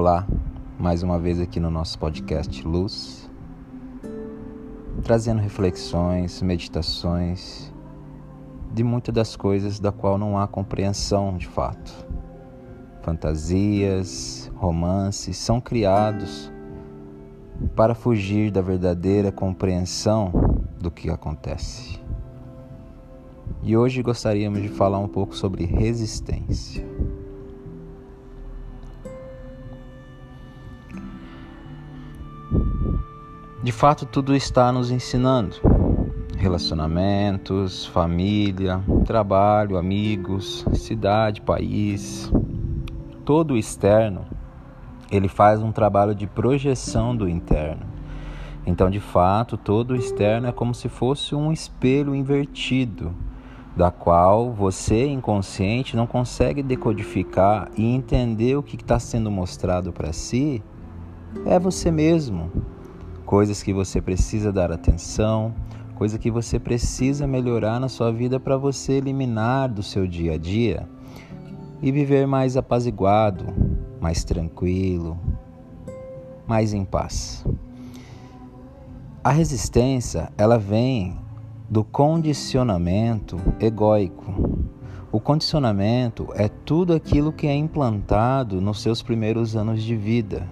Olá, mais uma vez aqui no nosso podcast Luz, trazendo reflexões, meditações de muitas das coisas da qual não há compreensão de fato. Fantasias, romances são criados para fugir da verdadeira compreensão do que acontece. E hoje gostaríamos de falar um pouco sobre resistência. De fato, tudo está nos ensinando. Relacionamentos, família, trabalho, amigos, cidade, país. Todo o externo, ele faz um trabalho de projeção do interno. Então, de fato, todo o externo é como se fosse um espelho invertido, da qual você, inconsciente, não consegue decodificar e entender o que está sendo mostrado para si. É você mesmo, coisas que você precisa dar atenção, coisa que você precisa melhorar na sua vida para você eliminar do seu dia a dia e viver mais apaziguado, mais tranquilo, mais em paz. A resistência, ela vem do condicionamento egóico. O condicionamento é tudo aquilo que é implantado nos seus primeiros anos de vida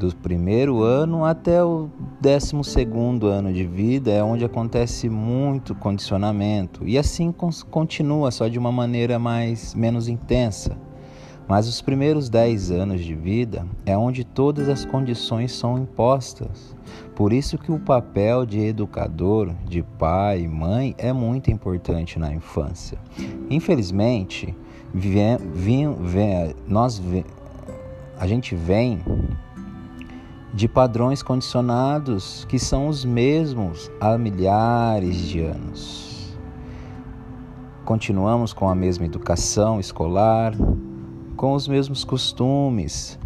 do primeiro ano até o décimo segundo ano de vida é onde acontece muito condicionamento e assim continua só de uma maneira mais menos intensa. Mas os primeiros dez anos de vida é onde todas as condições são impostas. Por isso que o papel de educador, de pai, mãe é muito importante na infância. Infelizmente, vem, vem, vem, nós a gente vem de padrões condicionados que são os mesmos há milhares de anos. Continuamos com a mesma educação escolar, com os mesmos costumes,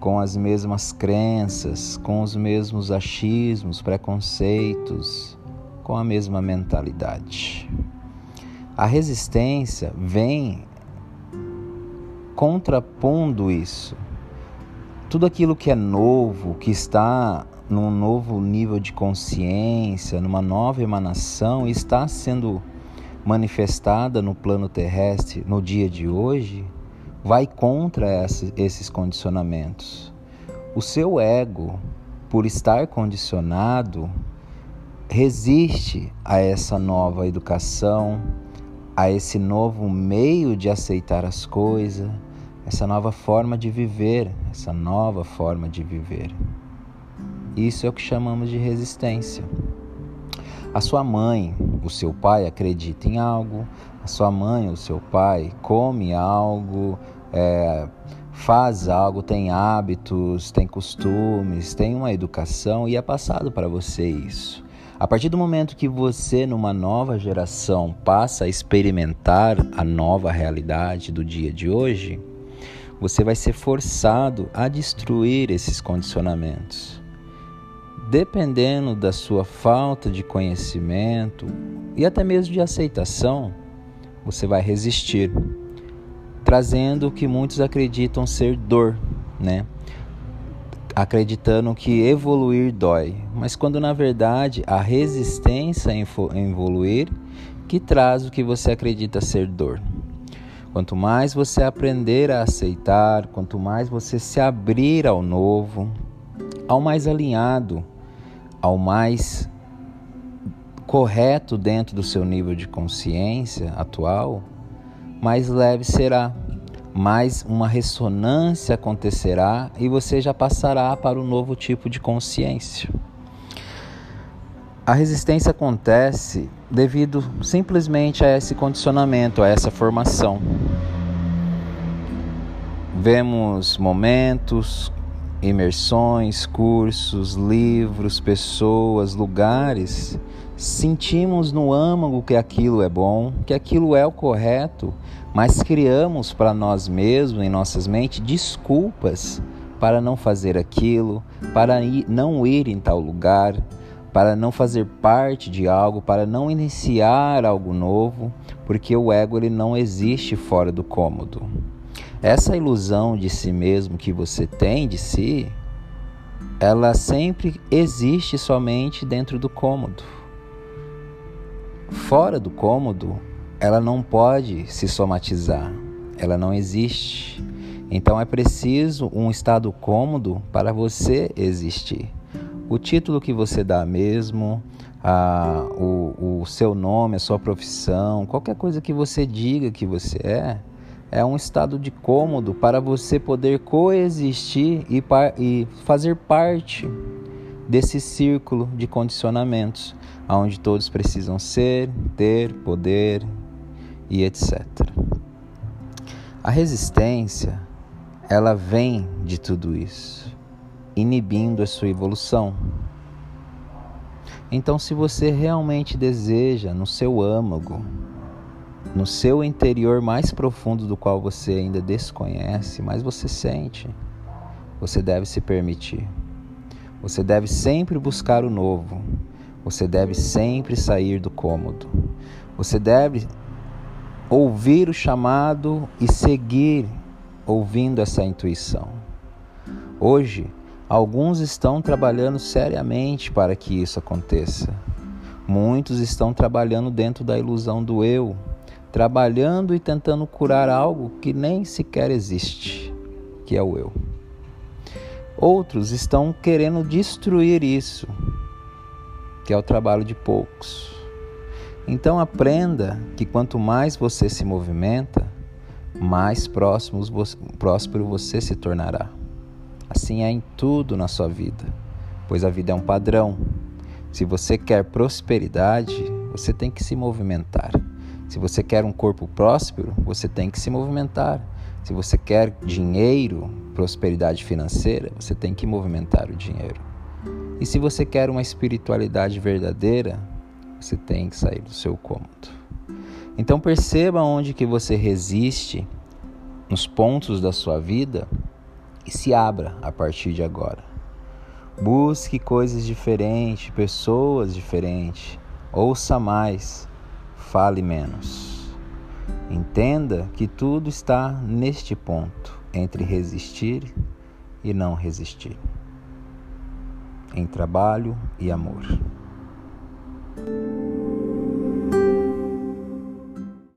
com as mesmas crenças, com os mesmos achismos, preconceitos, com a mesma mentalidade. A resistência vem contrapondo isso tudo aquilo que é novo, que está num novo nível de consciência, numa nova emanação, está sendo manifestada no plano terrestre no dia de hoje, vai contra esses condicionamentos. O seu ego, por estar condicionado, resiste a essa nova educação, a esse novo meio de aceitar as coisas essa nova forma de viver, essa nova forma de viver. Isso é o que chamamos de resistência. A sua mãe, o seu pai acredita em algo, a sua mãe, o seu pai come algo, é, faz algo, tem hábitos, tem costumes, tem uma educação e é passado para você isso. A partir do momento que você, numa nova geração, passa a experimentar a nova realidade do dia de hoje, você vai ser forçado a destruir esses condicionamentos. Dependendo da sua falta de conhecimento e até mesmo de aceitação, você vai resistir, trazendo o que muitos acreditam ser dor, né? Acreditando que evoluir dói, mas quando na verdade a resistência em evoluir que traz o que você acredita ser dor. Quanto mais você aprender a aceitar, quanto mais você se abrir ao novo, ao mais alinhado, ao mais correto dentro do seu nível de consciência atual, mais leve será, mais uma ressonância acontecerá e você já passará para um novo tipo de consciência. A resistência acontece devido simplesmente a esse condicionamento, a essa formação. Vemos momentos, imersões, cursos, livros, pessoas, lugares, sentimos no âmago que aquilo é bom, que aquilo é o correto, mas criamos para nós mesmos, em nossas mentes, desculpas para não fazer aquilo, para não ir em tal lugar, para não fazer parte de algo, para não iniciar algo novo, porque o ego ele não existe fora do cômodo. Essa ilusão de si mesmo que você tem de si, ela sempre existe somente dentro do cômodo. Fora do cômodo, ela não pode se somatizar, ela não existe. Então é preciso um estado cômodo para você existir. O título que você dá mesmo, a, o, o seu nome, a sua profissão, qualquer coisa que você diga que você é, é um estado de cômodo para você poder coexistir e, e fazer parte desse círculo de condicionamentos, onde todos precisam ser, ter, poder e etc. A resistência, ela vem de tudo isso, inibindo a sua evolução. Então, se você realmente deseja no seu âmago, no seu interior mais profundo do qual você ainda desconhece, mas você sente, você deve se permitir. Você deve sempre buscar o novo. Você deve sempre sair do cômodo. Você deve ouvir o chamado e seguir ouvindo essa intuição. Hoje, Alguns estão trabalhando seriamente para que isso aconteça. Muitos estão trabalhando dentro da ilusão do eu, trabalhando e tentando curar algo que nem sequer existe, que é o eu. Outros estão querendo destruir isso, que é o trabalho de poucos. Então aprenda que quanto mais você se movimenta, mais próximos, próspero você se tornará. Assim é em tudo na sua vida, pois a vida é um padrão. Se você quer prosperidade, você tem que se movimentar. Se você quer um corpo próspero, você tem que se movimentar. Se você quer dinheiro, prosperidade financeira, você tem que movimentar o dinheiro. E se você quer uma espiritualidade verdadeira, você tem que sair do seu cômodo. Então perceba onde que você resiste nos pontos da sua vida e se abra a partir de agora. Busque coisas diferentes, pessoas diferentes. Ouça mais, fale menos. Entenda que tudo está neste ponto entre resistir e não resistir, em trabalho e amor.